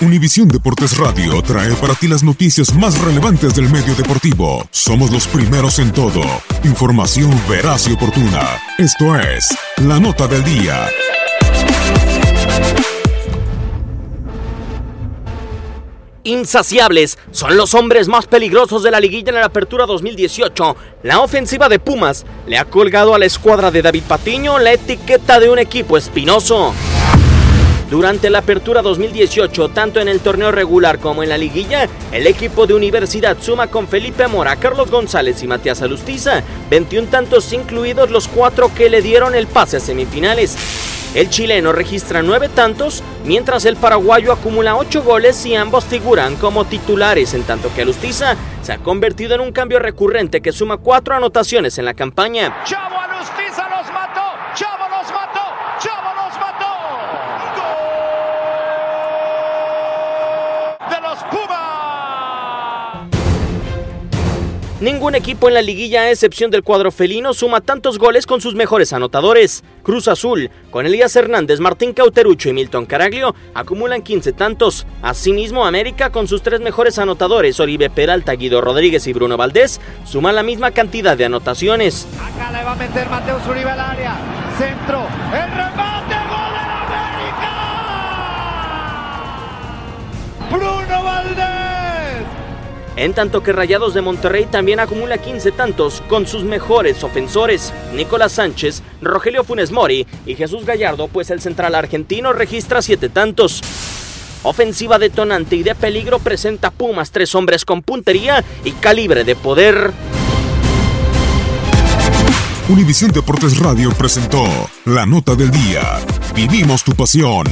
Univisión Deportes Radio trae para ti las noticias más relevantes del medio deportivo. Somos los primeros en todo. Información veraz y oportuna. Esto es La Nota del Día. Insaciables son los hombres más peligrosos de la liguilla en la apertura 2018. La ofensiva de Pumas le ha colgado a la escuadra de David Patiño la etiqueta de un equipo espinoso. Durante la apertura 2018, tanto en el torneo regular como en la liguilla, el equipo de Universidad suma con Felipe Mora, Carlos González y Matías Alustiza 21 tantos incluidos los cuatro que le dieron el pase a semifinales. El chileno registra nueve tantos, mientras el paraguayo acumula ocho goles y ambos figuran como titulares, en tanto que Alustiza se ha convertido en un cambio recurrente que suma cuatro anotaciones en la campaña. Chavo Ningún equipo en la liguilla, a excepción del cuadro felino, suma tantos goles con sus mejores anotadores. Cruz Azul, con Elías Hernández, Martín Cauterucho y Milton Caraglio, acumulan 15 tantos. Asimismo, América, con sus tres mejores anotadores, Oribe Peralta, Guido Rodríguez y Bruno Valdés, suma la misma cantidad de anotaciones. Acá le va a meter Uribe al área. Centro. El remate. En tanto que Rayados de Monterrey también acumula 15 tantos con sus mejores ofensores, Nicolás Sánchez, Rogelio Funes Mori y Jesús Gallardo, pues el central argentino registra 7 tantos. Ofensiva detonante y de peligro presenta Pumas tres hombres con puntería y calibre de poder. Univisión Deportes Radio presentó La Nota del Día. Vivimos tu pasión.